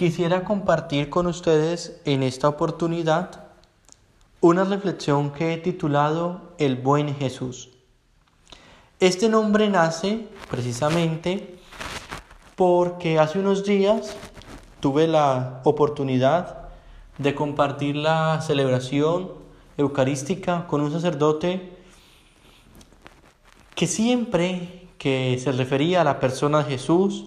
Quisiera compartir con ustedes en esta oportunidad una reflexión que he titulado El buen Jesús. Este nombre nace precisamente porque hace unos días tuve la oportunidad de compartir la celebración eucarística con un sacerdote que siempre que se refería a la persona de Jesús,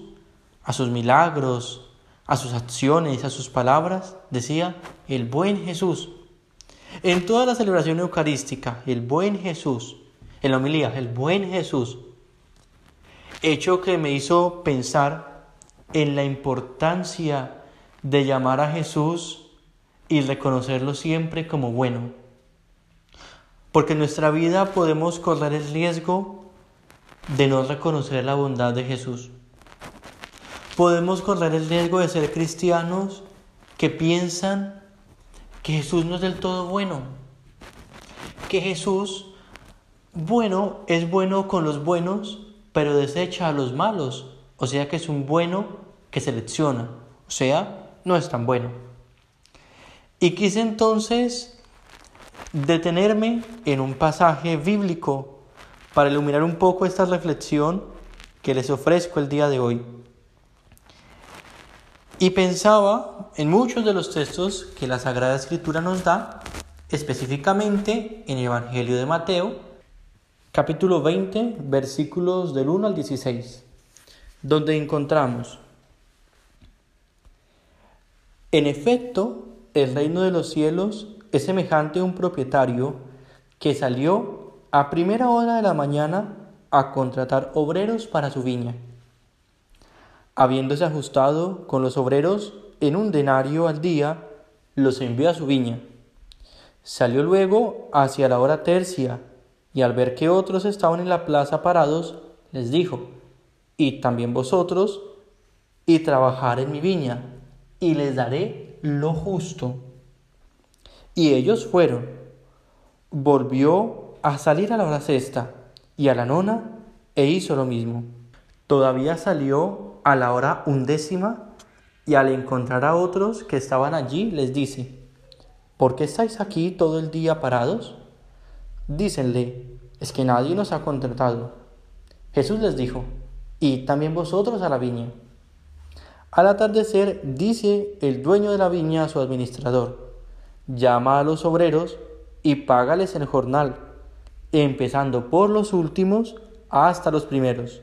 a sus milagros, a sus acciones, a sus palabras, decía el buen Jesús. En toda la celebración eucarística, el buen Jesús, en la homilía, el buen Jesús, hecho que me hizo pensar en la importancia de llamar a Jesús y reconocerlo siempre como bueno. Porque en nuestra vida podemos correr el riesgo de no reconocer la bondad de Jesús podemos correr el riesgo de ser cristianos que piensan que Jesús no es del todo bueno, que Jesús, bueno, es bueno con los buenos, pero desecha a los malos, o sea que es un bueno que selecciona, o sea, no es tan bueno. Y quise entonces detenerme en un pasaje bíblico para iluminar un poco esta reflexión que les ofrezco el día de hoy. Y pensaba en muchos de los textos que la Sagrada Escritura nos da, específicamente en el Evangelio de Mateo, capítulo 20, versículos del 1 al 16, donde encontramos, en efecto, el reino de los cielos es semejante a un propietario que salió a primera hora de la mañana a contratar obreros para su viña habiéndose ajustado con los obreros en un denario al día, los envió a su viña. Salió luego hacia la hora tercia, y al ver que otros estaban en la plaza parados, les dijo, y también vosotros, y trabajar en mi viña, y les daré lo justo. Y ellos fueron. Volvió a salir a la hora sexta, y a la nona, e hizo lo mismo. Todavía salió a la hora undécima y al encontrar a otros que estaban allí les dice, ¿por qué estáis aquí todo el día parados? Dícenle, es que nadie nos ha contratado. Jesús les dijo, y también vosotros a la viña. Al atardecer dice el dueño de la viña a su administrador, llama a los obreros y págales el jornal, empezando por los últimos hasta los primeros.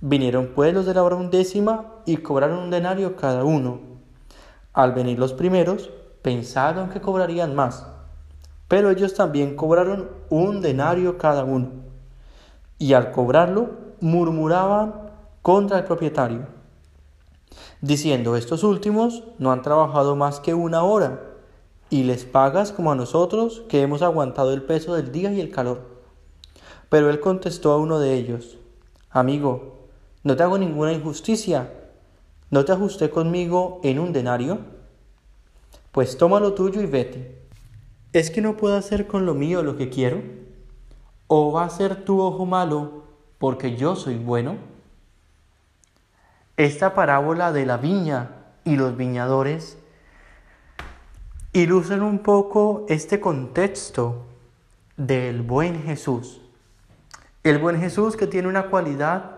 Vinieron pues los de la hora undécima y cobraron un denario cada uno. Al venir los primeros, pensaron que cobrarían más, pero ellos también cobraron un denario cada uno. Y al cobrarlo, murmuraban contra el propietario, diciendo, estos últimos no han trabajado más que una hora, y les pagas como a nosotros que hemos aguantado el peso del día y el calor. Pero él contestó a uno de ellos, Amigo, no te hago ninguna injusticia. ¿No te ajusté conmigo en un denario? Pues toma lo tuyo y vete. ¿Es que no puedo hacer con lo mío lo que quiero? ¿O va a ser tu ojo malo porque yo soy bueno? Esta parábola de la viña y los viñadores ilustran un poco este contexto del buen Jesús. El buen Jesús que tiene una cualidad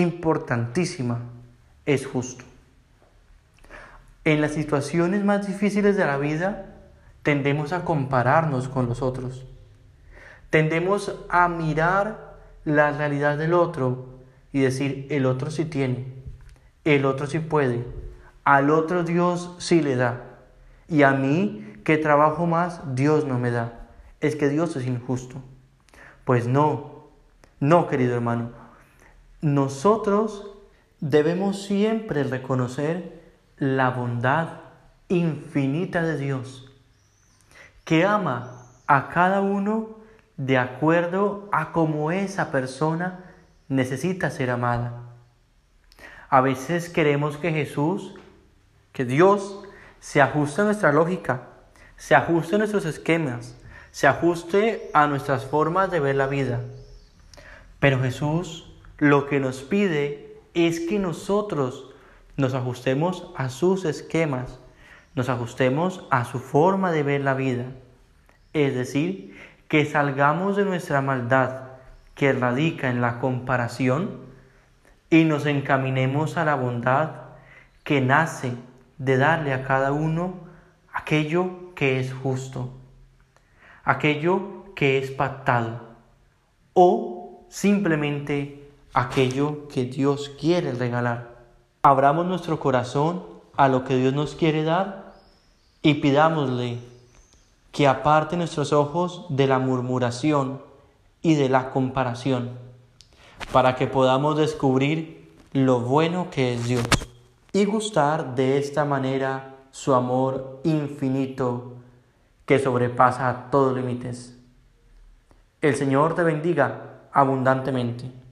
importantísima, es justo. En las situaciones más difíciles de la vida tendemos a compararnos con los otros. Tendemos a mirar la realidad del otro y decir, el otro sí tiene, el otro sí puede, al otro Dios sí le da. Y a mí, que trabajo más, Dios no me da. Es que Dios es injusto. Pues no, no, querido hermano, nosotros debemos siempre reconocer la bondad infinita de Dios, que ama a cada uno de acuerdo a cómo esa persona necesita ser amada. A veces queremos que Jesús, que Dios, se ajuste a nuestra lógica, se ajuste a nuestros esquemas, se ajuste a nuestras formas de ver la vida. Pero Jesús lo que nos pide es que nosotros nos ajustemos a sus esquemas, nos ajustemos a su forma de ver la vida. Es decir, que salgamos de nuestra maldad que radica en la comparación y nos encaminemos a la bondad que nace de darle a cada uno aquello que es justo, aquello que es pactado o simplemente aquello que Dios quiere regalar. Abramos nuestro corazón a lo que Dios nos quiere dar y pidámosle que aparte nuestros ojos de la murmuración y de la comparación, para que podamos descubrir lo bueno que es Dios y gustar de esta manera su amor infinito que sobrepasa todos límites. El Señor te bendiga abundantemente.